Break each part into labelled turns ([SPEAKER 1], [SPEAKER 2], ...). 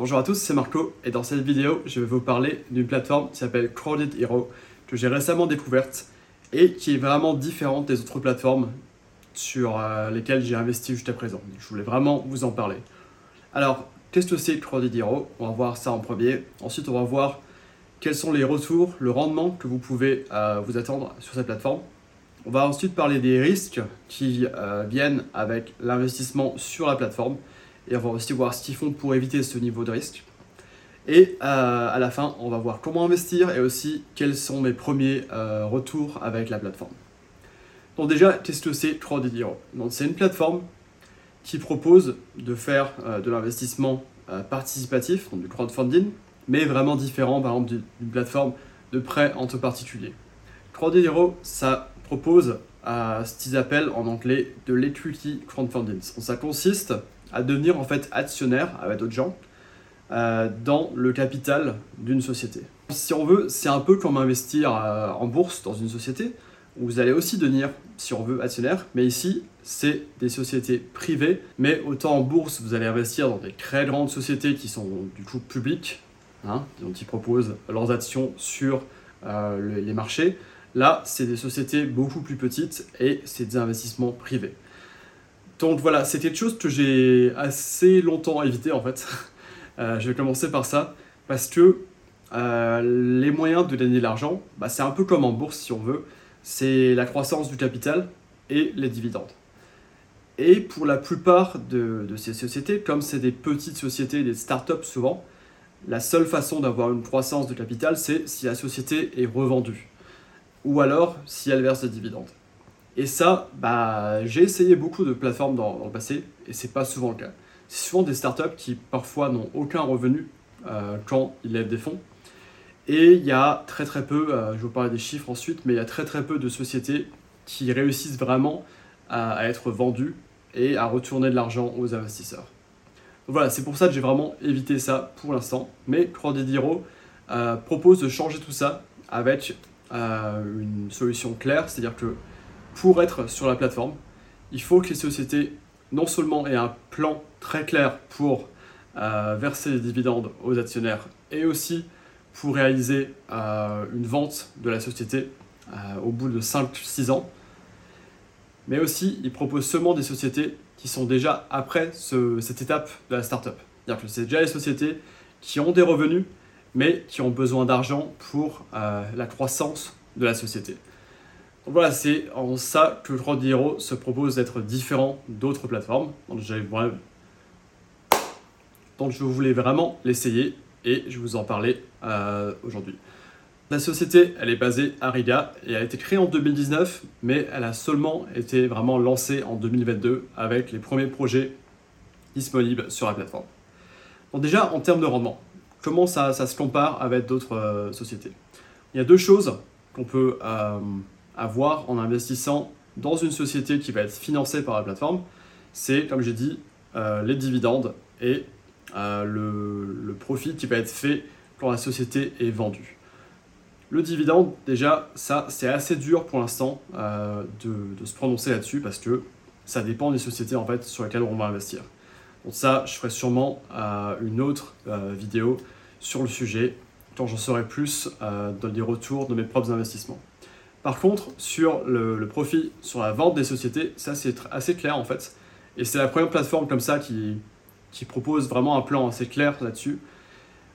[SPEAKER 1] Bonjour à tous, c'est Marco et dans cette vidéo, je vais vous parler d'une plateforme qui s'appelle Crowded Hero que j'ai récemment découverte et qui est vraiment différente des autres plateformes sur euh, lesquelles j'ai investi jusqu'à présent. Je voulais vraiment vous en parler. Alors, qu'est-ce que c'est Crowded Hero? On va voir ça en premier. Ensuite, on va voir quels sont les retours, le rendement que vous pouvez euh, vous attendre sur cette plateforme. On va ensuite parler des risques qui euh, viennent avec l'investissement sur la plateforme et on va aussi voir ce qu'ils font pour éviter ce niveau de risque. Et euh, à la fin, on va voir comment investir et aussi quels sont mes premiers euh, retours avec la plateforme. Donc déjà, qu'est-ce que c'est Crowded Donc c'est une plateforme qui propose de faire euh, de l'investissement participatif, donc du crowdfunding, mais vraiment différent par exemple d'une plateforme de prêt entre particuliers. Crowded ça propose ce qu'ils appellent en anglais de l'equity crowdfunding. Ça consiste à devenir en fait actionnaire avec d'autres gens euh, dans le capital d'une société. Si on veut, c'est un peu comme investir euh, en bourse dans une société où vous allez aussi devenir, si on veut, actionnaire. Mais ici, c'est des sociétés privées. Mais autant en bourse, vous allez investir dans des très grandes sociétés qui sont du coup publiques, hein, dont ils proposent leurs actions sur euh, les marchés. Là, c'est des sociétés beaucoup plus petites et c'est des investissements privés. Donc voilà, c'est quelque chose que j'ai assez longtemps évité en fait. Euh, je vais commencer par ça, parce que euh, les moyens de gagner de l'argent, bah, c'est un peu comme en bourse si on veut, c'est la croissance du capital et les dividendes. Et pour la plupart de, de ces sociétés, comme c'est des petites sociétés, des startups souvent, la seule façon d'avoir une croissance de capital, c'est si la société est revendue. Ou alors si elle verse des dividendes. Et ça, bah, j'ai essayé beaucoup de plateformes dans, le passé et c'est pas souvent le cas. C'est souvent des startups qui parfois n'ont aucun revenu euh, quand ils lèvent des fonds. Et il y a très très peu, euh, je vous parler des chiffres ensuite, mais il y a très très peu de sociétés qui réussissent vraiment à, être vendues et à retourner de l'argent aux investisseurs. Voilà, c'est pour ça que j'ai vraiment évité ça pour l'instant. Mais Hero euh, propose de changer tout ça avec une solution claire, c'est-à-dire que pour être sur la plateforme, il faut que les sociétés non seulement aient un plan très clair pour euh, verser les dividendes aux actionnaires et aussi pour réaliser euh, une vente de la société euh, au bout de 5-6 ans. Mais aussi, ils proposent seulement des sociétés qui sont déjà après cette étape de la startup. C'est-à-dire que c'est déjà les sociétés qui ont des revenus, mais qui ont besoin d'argent pour la croissance de la société voilà, c'est en ça que Crowd Hero se propose d'être différent d'autres plateformes. Donc, je voulais vraiment l'essayer et je vous en parler euh, aujourd'hui. La société, elle est basée à Riga et a été créée en 2019, mais elle a seulement été vraiment lancée en 2022 avec les premiers projets disponibles sur la plateforme. Donc déjà, en termes de rendement, comment ça, se compare avec d'autres euh, sociétés? Il y a deux choses qu'on peut euh, en investissant dans une société qui va être financée par la plateforme, c'est, comme j'ai dit, euh, les dividendes et euh, le, profit qui va être fait quand la société est vendue. Le dividende, déjà, ça, c'est assez dur pour l'instant euh, de, se prononcer là-dessus parce que ça dépend des sociétés en fait sur lesquelles on va investir. Donc ça, je ferai sûrement une autre vidéo sur le sujet quand j'en saurai plus dans les retours de mes propres investissements. Par contre, sur le, profit, sur la vente des sociétés, ça c'est assez clair en fait. Et c'est la première plateforme comme ça qui, propose vraiment un plan assez clair là-dessus.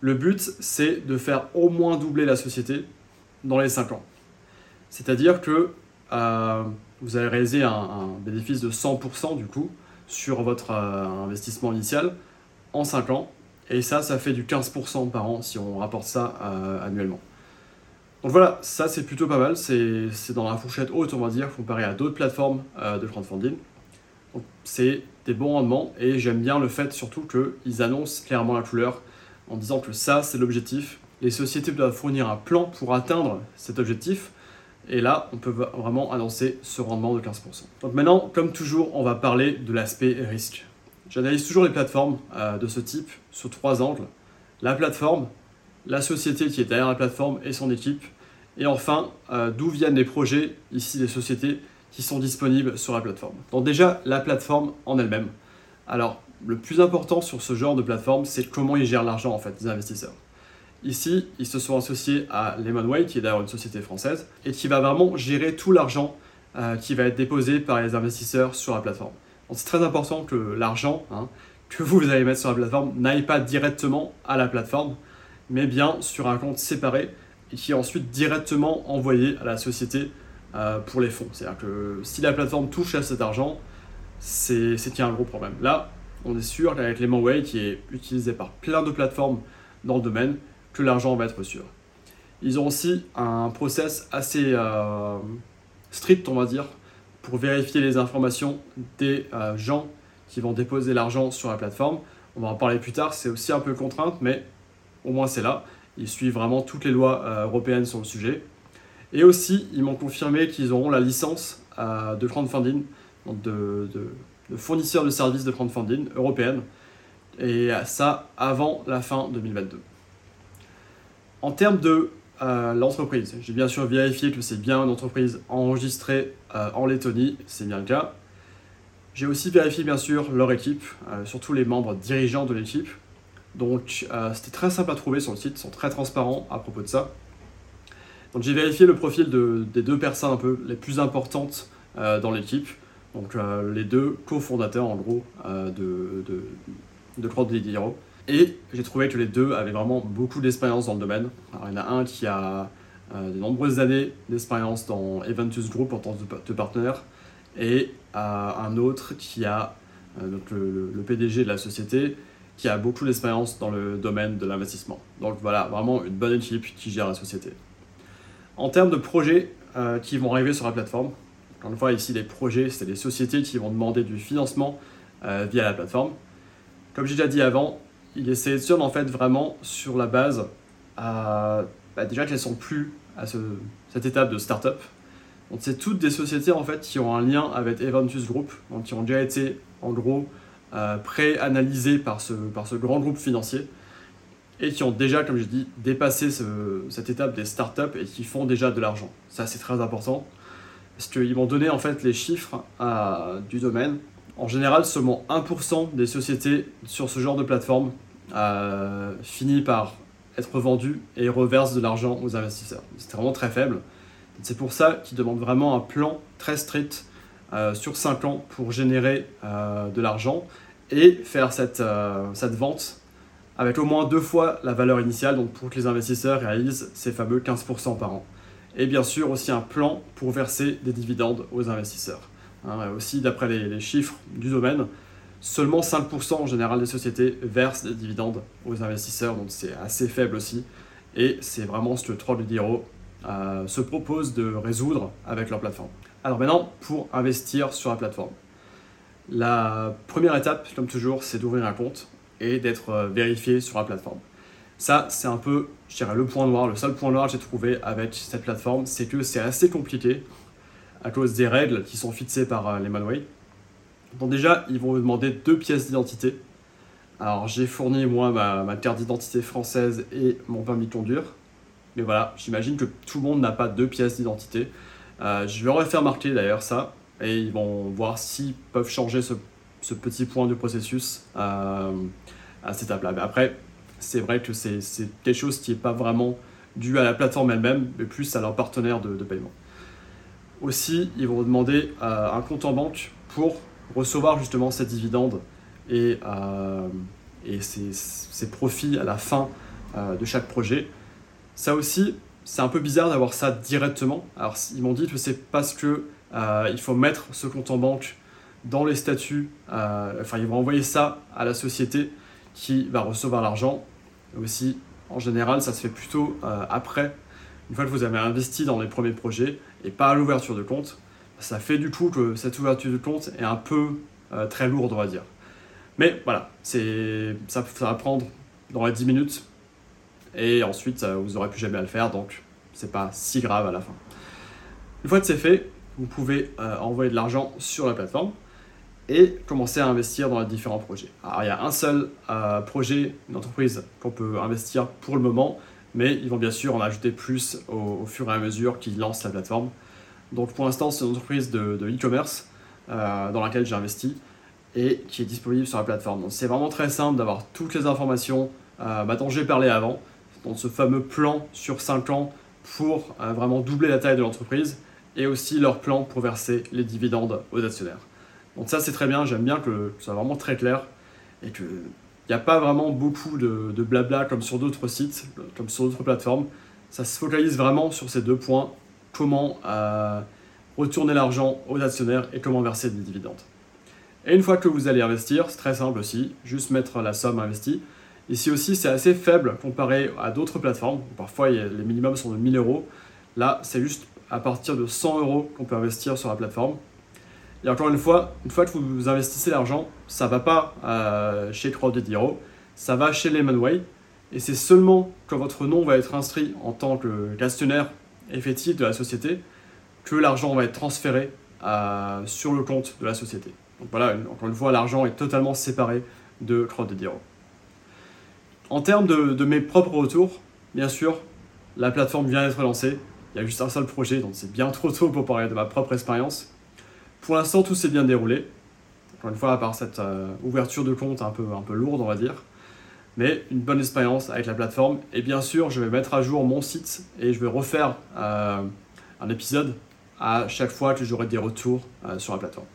[SPEAKER 1] Le but, c'est de faire au moins doubler la société dans les 5 ans. C'est-à-dire que euh, vous allez réaliser un, bénéfice de 100% du coup sur votre euh, investissement initial en 5 ans. Et ça, ça fait du 15% par an si on rapporte ça euh, annuellement. Donc voilà, ça c'est plutôt pas mal, c'est dans la fourchette haute on va dire, comparé à d'autres plateformes euh, de crowdfunding. Donc c'est des bons rendements et j'aime bien le fait surtout qu'ils annoncent clairement la couleur en disant que ça c'est l'objectif. Les sociétés doivent fournir un plan pour atteindre cet objectif et là on peut vraiment annoncer ce rendement de 15%. Donc maintenant, comme toujours, on va parler de l'aspect risque. J'analyse toujours les plateformes euh, de ce type sous trois angles. La plateforme, la société qui est derrière la plateforme et son équipe. Et enfin, euh, d'où viennent les projets, ici les sociétés qui sont disponibles sur la plateforme. Donc déjà, la plateforme en elle-même. Alors, le plus important sur ce genre de plateforme, c'est comment ils gèrent l'argent en fait des investisseurs. Ici, ils se sont associés à Lemonway, qui est d'ailleurs une société française, et qui va vraiment gérer tout l'argent euh, qui va être déposé par les investisseurs sur la plateforme. C'est très important que l'argent hein, que vous allez mettre sur la plateforme n'aille pas directement à la plateforme, mais bien sur un compte séparé et qui est ensuite directement envoyé à la société euh, pour les fonds. C'est-à-dire que si la plateforme touche à cet argent, c'est qu'il y a un gros problème. Là, on est sûr qu'avec Lemonway, qui est utilisé par plein de plateformes dans le domaine, que l'argent va être sûr. Ils ont aussi un process assez euh, strict, on va dire, pour vérifier les informations des euh, gens qui vont déposer l'argent sur la plateforme. On va en parler plus tard, c'est aussi un peu contrainte, mais au moins c'est là. Ils suivent vraiment toutes les lois euh, européennes sur le sujet. Et aussi, ils m'ont confirmé qu'ils auront la licence euh, de crowdfunding, donc de, de, fournisseur de services de crowdfunding européenne, et ça avant la fin 2022. En termes de euh, l'entreprise, j'ai bien sûr vérifié que c'est bien une entreprise enregistrée en Lettonie, c'est bien le cas. J'ai aussi vérifié bien sûr leur équipe, surtout les membres dirigeants de l'équipe, donc euh, c'était très simple à trouver sur le site, ils sont très transparents à propos de ça. Donc j'ai vérifié le profil des deux personnes un peu les plus importantes euh, dans l'équipe, donc euh, les deux cofondateurs en gros de, de, de Et j'ai trouvé que les deux avaient vraiment beaucoup d'expérience dans le domaine. Alors, il y en a un qui a de nombreuses années d'expérience dans Eventus Group en tant que partenaire, et un autre qui a donc le, PDG de la société qui a beaucoup d'expérience dans le domaine de l'investissement. Donc voilà, vraiment une bonne équipe qui gère la société. En termes de projets euh, qui vont arriver sur la plateforme, encore une fois ici les projets, c'est des sociétés qui vont demander du financement euh, via la plateforme. Comme j'ai déjà dit avant, ils les sélectionnent en fait vraiment sur la base bah, déjà qu'elles sont plus à cette étape de start-up. Donc c'est toutes des sociétés en fait qui ont un lien avec Eventus Group, donc qui ont déjà été en gros pré-analysés par ce, par ce grand groupe financier et qui ont déjà, comme je dis, dépassé cette étape des startups et qui font déjà de l'argent. Ça, c'est très important parce qu'ils vont donner en fait les chiffres du domaine. En général, seulement 1% des sociétés sur ce genre de plateforme euh, finit par être vendues et reversent de l'argent aux investisseurs. C'est vraiment très faible. C'est pour ça qu'ils demandent vraiment un plan très strict euh, sur 5 ans pour générer euh, de l'argent et faire cette, euh, cette vente avec au moins deux fois la valeur initiale, donc pour que les investisseurs réalisent ces fameux 15% par an. Et bien sûr aussi un plan pour verser des dividendes aux investisseurs. Hein, aussi d'après les, chiffres du domaine, seulement 5% en général des sociétés versent des dividendes aux investisseurs, donc c'est assez faible aussi. Et c'est vraiment ce que Troll euh, se propose de résoudre avec leur plateforme. Alors maintenant, pour investir sur la plateforme. La première étape, comme toujours, c'est d'ouvrir un compte et d'être euh, vérifié sur la plateforme. Ça, c'est un peu, je dirais, le point noir. Le seul point noir que j'ai trouvé avec cette plateforme, c'est que c'est assez compliqué à cause des règles qui sont fixées par euh, les Manway. Donc déjà, ils vont vous demander deux pièces d'identité. Alors j'ai fourni moi ma, ma carte d'identité française et mon permis de conduire. Mais voilà, j'imagine que tout le monde n'a pas deux pièces d'identité. Euh, je vais refaire marquer d'ailleurs ça, et ils vont voir s'ils peuvent changer ce, petit point du processus euh, à cette étape-là. Mais après, c'est vrai que c'est quelque chose qui n'est pas vraiment dû à la plateforme elle-même, mais plus à leur partenaire de, paiement. Aussi, ils vont demander euh, un compte en banque pour recevoir justement ces dividendes et ces, profits à la fin de chaque projet. Ça aussi, c'est un peu bizarre d'avoir ça directement. Alors ils m'ont dit que c'est parce que euh, il faut mettre ce compte en banque dans les statuts. Euh, enfin, ils vont envoyer ça à la société qui va recevoir l'argent. Aussi, en général, ça se fait plutôt euh, après, une fois que vous avez investi dans les premiers projets et pas à l'ouverture de compte. Ça fait du coup que cette ouverture de compte est un peu très lourde, on va dire. Mais voilà, ça va prendre dans les 10 minutes et ensuite vous n'aurez plus jamais à le faire, donc c'est pas si grave à la fin. Une fois que c'est fait, vous pouvez euh, envoyer de l'argent sur la plateforme et commencer à investir dans les différents projets. Alors il y a un seul euh, projet, une entreprise qu'on peut investir pour le moment, mais ils vont bien sûr en ajouter plus au, fur et à mesure qu'ils lancent la plateforme. Donc pour l'instant c'est une entreprise de e-commerce euh, dans laquelle j'ai investi et qui est disponible sur la plateforme. Donc c'est vraiment très simple d'avoir toutes les informations euh, bah, dont j'ai parlé avant, dans ce fameux plan sur 5 ans pour euh, vraiment doubler la taille de l'entreprise et aussi leur plan pour verser les dividendes aux actionnaires. Donc ça c'est très bien, j'aime bien que, ce soit vraiment très clair et qu'il n'y a pas vraiment beaucoup de, de blabla comme sur d'autres sites, comme sur d'autres plateformes. Ça se focalise vraiment sur ces deux points, comment euh, retourner l'argent aux actionnaires et comment verser des dividendes. Et une fois que vous allez investir, c'est très simple aussi, juste mettre la somme investie. Ici aussi, c'est assez faible comparé à d'autres plateformes. Parfois, les minimums sont de 1000 euros. Là, c'est juste à partir de 100 euros qu'on peut investir sur la plateforme. Et encore une fois, une fois que vous investissez l'argent, ça ne va pas euh, chez Crowded Hero, ça va chez Lemonway. Et c'est seulement quand votre nom va être inscrit en tant que gestionnaire effectif de la société que l'argent va être transféré euh, sur le compte de la société. Donc voilà, encore une fois, l'argent est totalement séparé de Crowded Hero. En termes de, mes propres retours, bien sûr, la plateforme vient d'être lancée. Il y a juste un seul projet, donc c'est bien trop tôt pour parler de ma propre expérience. Pour l'instant, tout s'est bien déroulé. Encore une fois, à part cette euh, ouverture de compte un peu, lourde, on va dire. Mais une bonne expérience avec la plateforme. Et bien sûr, je vais mettre à jour mon site et je vais refaire euh, un épisode à chaque fois que j'aurai des retours euh, sur la plateforme.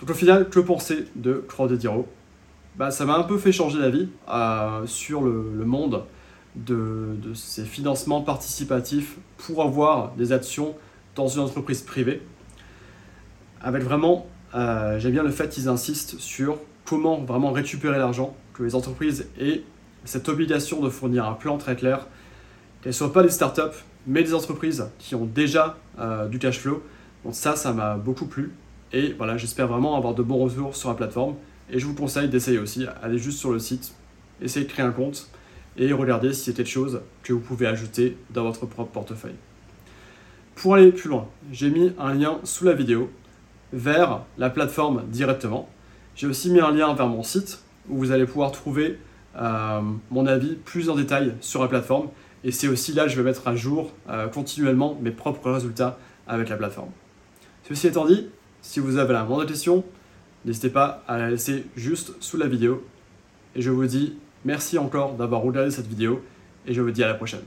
[SPEAKER 1] Donc au final, que penser de Hero bah, Ça m'a un peu fait changer d'avis euh, sur le, monde de, ces financements participatifs pour avoir des actions dans une entreprise privée. Avec vraiment, euh, j'aime bien le fait qu'ils insistent sur comment vraiment récupérer l'argent, que les entreprises aient cette obligation de fournir un plan très clair, qu'elles ne soient pas des startups, mais des entreprises qui ont déjà euh, du cash flow. Donc ça, ça m'a beaucoup plu. Et voilà, j'espère vraiment avoir de bons retours sur la plateforme. Et je vous conseille d'essayer aussi, allez juste sur le site, essayez de créer un compte et regardez si c'est quelque chose que vous pouvez ajouter dans votre propre portefeuille. Pour aller plus loin, j'ai mis un lien sous la vidéo vers la plateforme directement. J'ai aussi mis un lien vers mon site où vous allez pouvoir trouver euh, mon avis plus en détail sur la plateforme. Et c'est aussi là que je vais mettre à jour euh, continuellement mes propres résultats avec la plateforme. Ceci étant dit, si vous avez la moindre question, n'hésitez pas à la laisser juste sous la vidéo. Et je vous dis merci encore d'avoir regardé cette vidéo et je vous dis à la prochaine.